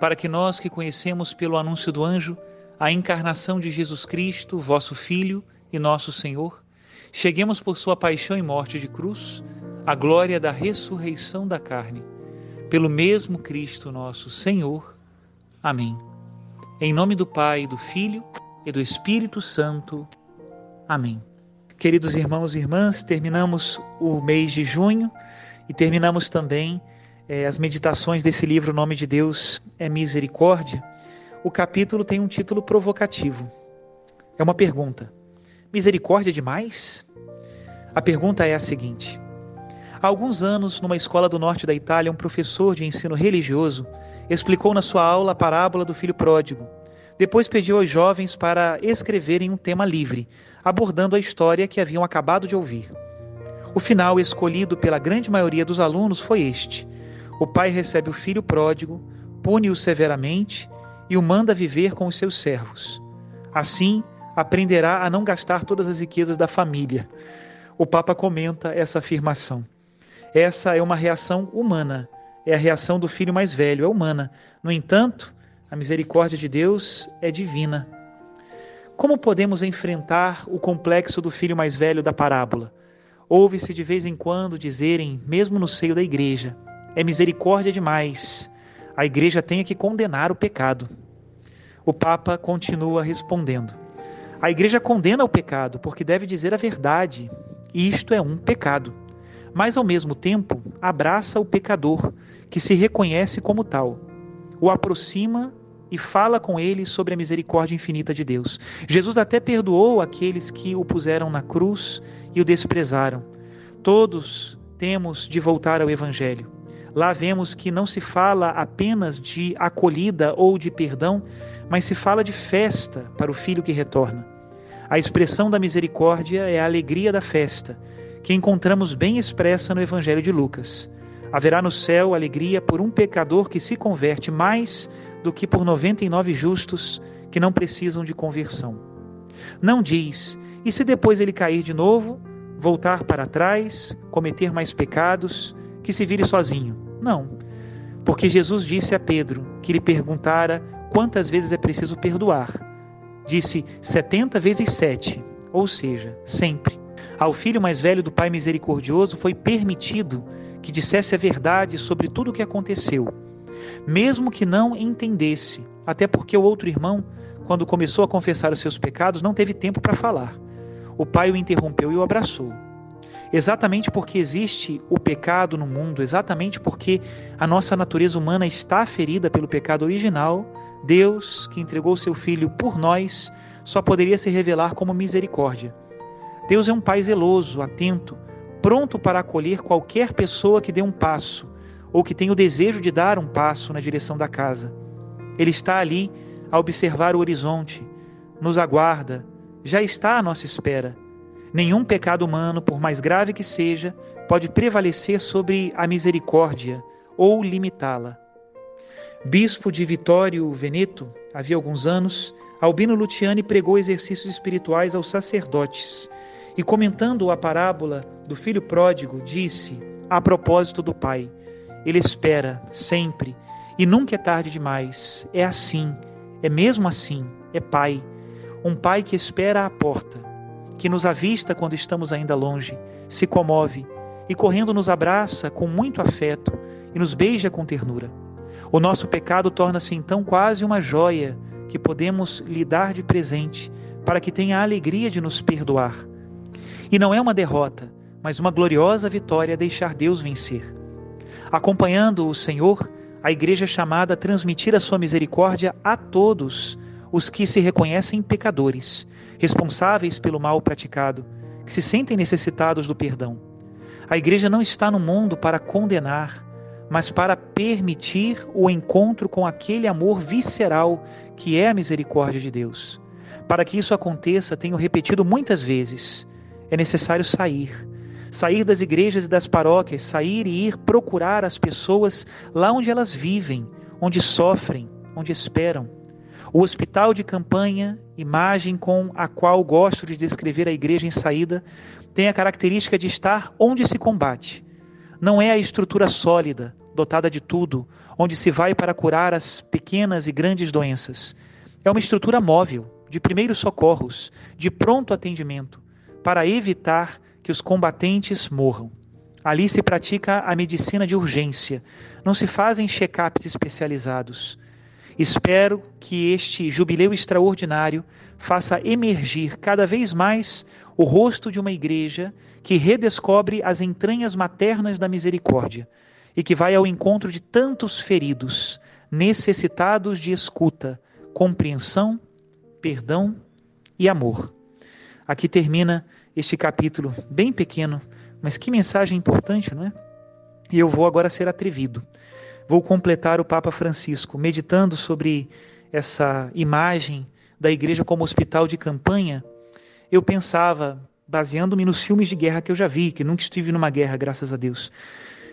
para que nós que conhecemos pelo anúncio do anjo a encarnação de Jesus Cristo, vosso Filho e nosso Senhor, cheguemos por sua paixão e morte de cruz à glória da ressurreição da carne, pelo mesmo Cristo nosso Senhor. Amém. Em nome do Pai, do Filho e do Espírito Santo. Amém. Queridos irmãos e irmãs, terminamos o mês de junho e terminamos também é, as meditações desse livro, O Nome de Deus é Misericórdia, o capítulo tem um título provocativo. É uma pergunta: Misericórdia demais? A pergunta é a seguinte: Há alguns anos, numa escola do norte da Itália, um professor de ensino religioso explicou na sua aula a parábola do filho pródigo. Depois pediu aos jovens para escreverem um tema livre, abordando a história que haviam acabado de ouvir. O final escolhido pela grande maioria dos alunos foi este: o pai recebe o filho pródigo, pune-o severamente e o manda viver com os seus servos. Assim, aprenderá a não gastar todas as riquezas da família. O Papa comenta essa afirmação. Essa é uma reação humana, é a reação do filho mais velho, é humana. No entanto, a misericórdia de Deus é divina. Como podemos enfrentar o complexo do filho mais velho da parábola? Ouve-se de vez em quando dizerem, mesmo no seio da igreja, é misericórdia demais. A igreja tem que condenar o pecado. O Papa continua respondendo: A igreja condena o pecado porque deve dizer a verdade. Isto é um pecado. Mas, ao mesmo tempo, abraça o pecador, que se reconhece como tal, o aproxima e fala com ele sobre a misericórdia infinita de Deus. Jesus até perdoou aqueles que o puseram na cruz e o desprezaram. Todos temos de voltar ao Evangelho. Lá vemos que não se fala apenas de acolhida ou de perdão, mas se fala de festa para o filho que retorna. A expressão da misericórdia é a alegria da festa, que encontramos bem expressa no Evangelho de Lucas. Haverá no céu alegria por um pecador que se converte mais do que por 99 justos que não precisam de conversão. Não diz, e se depois ele cair de novo, voltar para trás, cometer mais pecados, que se vire sozinho. Não. Porque Jesus disse a Pedro que lhe perguntara quantas vezes é preciso perdoar. Disse setenta vezes sete, ou seja, sempre. Ao filho mais velho do Pai misericordioso foi permitido que dissesse a verdade sobre tudo o que aconteceu, mesmo que não entendesse, até porque o outro irmão, quando começou a confessar os seus pecados, não teve tempo para falar. O pai o interrompeu e o abraçou. Exatamente porque existe o pecado no mundo, exatamente porque a nossa natureza humana está ferida pelo pecado original, Deus, que entregou seu Filho por nós, só poderia se revelar como misericórdia. Deus é um Pai zeloso, atento, pronto para acolher qualquer pessoa que dê um passo ou que tenha o desejo de dar um passo na direção da casa. Ele está ali a observar o horizonte, nos aguarda, já está à nossa espera Nenhum pecado humano, por mais grave que seja, pode prevalecer sobre a misericórdia ou limitá-la. Bispo de Vitório Veneto, havia alguns anos, Albino Luciani pregou exercícios espirituais aos sacerdotes e, comentando a parábola do filho pródigo, disse, a propósito do pai: Ele espera sempre e nunca é tarde demais. É assim, é mesmo assim, é pai. Um pai que espera à porta, que nos avista quando estamos ainda longe, se comove e correndo nos abraça com muito afeto e nos beija com ternura. O nosso pecado torna-se então quase uma joia que podemos lhe dar de presente para que tenha a alegria de nos perdoar. E não é uma derrota, mas uma gloriosa vitória deixar Deus vencer. Acompanhando o Senhor, a igreja é chamada a transmitir a sua misericórdia a todos os que se reconhecem pecadores, responsáveis pelo mal praticado, que se sentem necessitados do perdão. A igreja não está no mundo para condenar, mas para permitir o encontro com aquele amor visceral que é a misericórdia de Deus. Para que isso aconteça, tenho repetido muitas vezes, é necessário sair. Sair das igrejas e das paróquias, sair e ir procurar as pessoas lá onde elas vivem, onde sofrem, onde esperam. O hospital de campanha, imagem com a qual gosto de descrever a igreja em saída, tem a característica de estar onde se combate. Não é a estrutura sólida, dotada de tudo, onde se vai para curar as pequenas e grandes doenças. É uma estrutura móvel, de primeiros socorros, de pronto atendimento, para evitar que os combatentes morram. Ali se pratica a medicina de urgência, não se fazem check-ups especializados. Espero que este jubileu extraordinário faça emergir cada vez mais o rosto de uma igreja que redescobre as entranhas maternas da misericórdia e que vai ao encontro de tantos feridos, necessitados de escuta, compreensão, perdão e amor. Aqui termina este capítulo bem pequeno, mas que mensagem importante, não é? E eu vou agora ser atrevido. Vou completar o Papa Francisco, meditando sobre essa imagem da igreja como hospital de campanha. Eu pensava, baseando-me nos filmes de guerra que eu já vi, que nunca estive numa guerra, graças a Deus,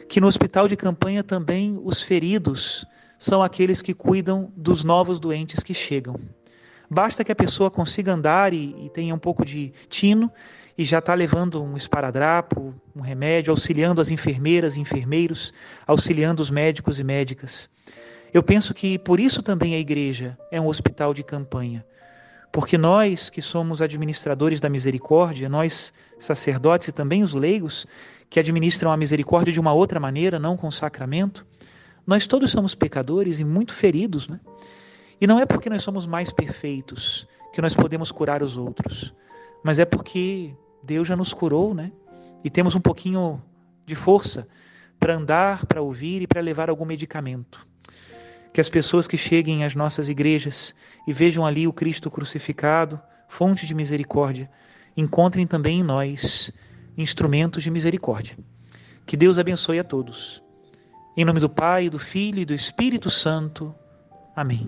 que no hospital de campanha também os feridos são aqueles que cuidam dos novos doentes que chegam. Basta que a pessoa consiga andar e, e tenha um pouco de tino e já está levando um esparadrapo, um remédio, auxiliando as enfermeiras e enfermeiros, auxiliando os médicos e médicas. Eu penso que por isso também a igreja é um hospital de campanha. Porque nós que somos administradores da misericórdia, nós sacerdotes e também os leigos, que administram a misericórdia de uma outra maneira, não com sacramento, nós todos somos pecadores e muito feridos, né? E não é porque nós somos mais perfeitos que nós podemos curar os outros, mas é porque Deus já nos curou, né? E temos um pouquinho de força para andar, para ouvir e para levar algum medicamento. Que as pessoas que cheguem às nossas igrejas e vejam ali o Cristo crucificado, fonte de misericórdia, encontrem também em nós instrumentos de misericórdia. Que Deus abençoe a todos. Em nome do Pai, do Filho e do Espírito Santo. Amém.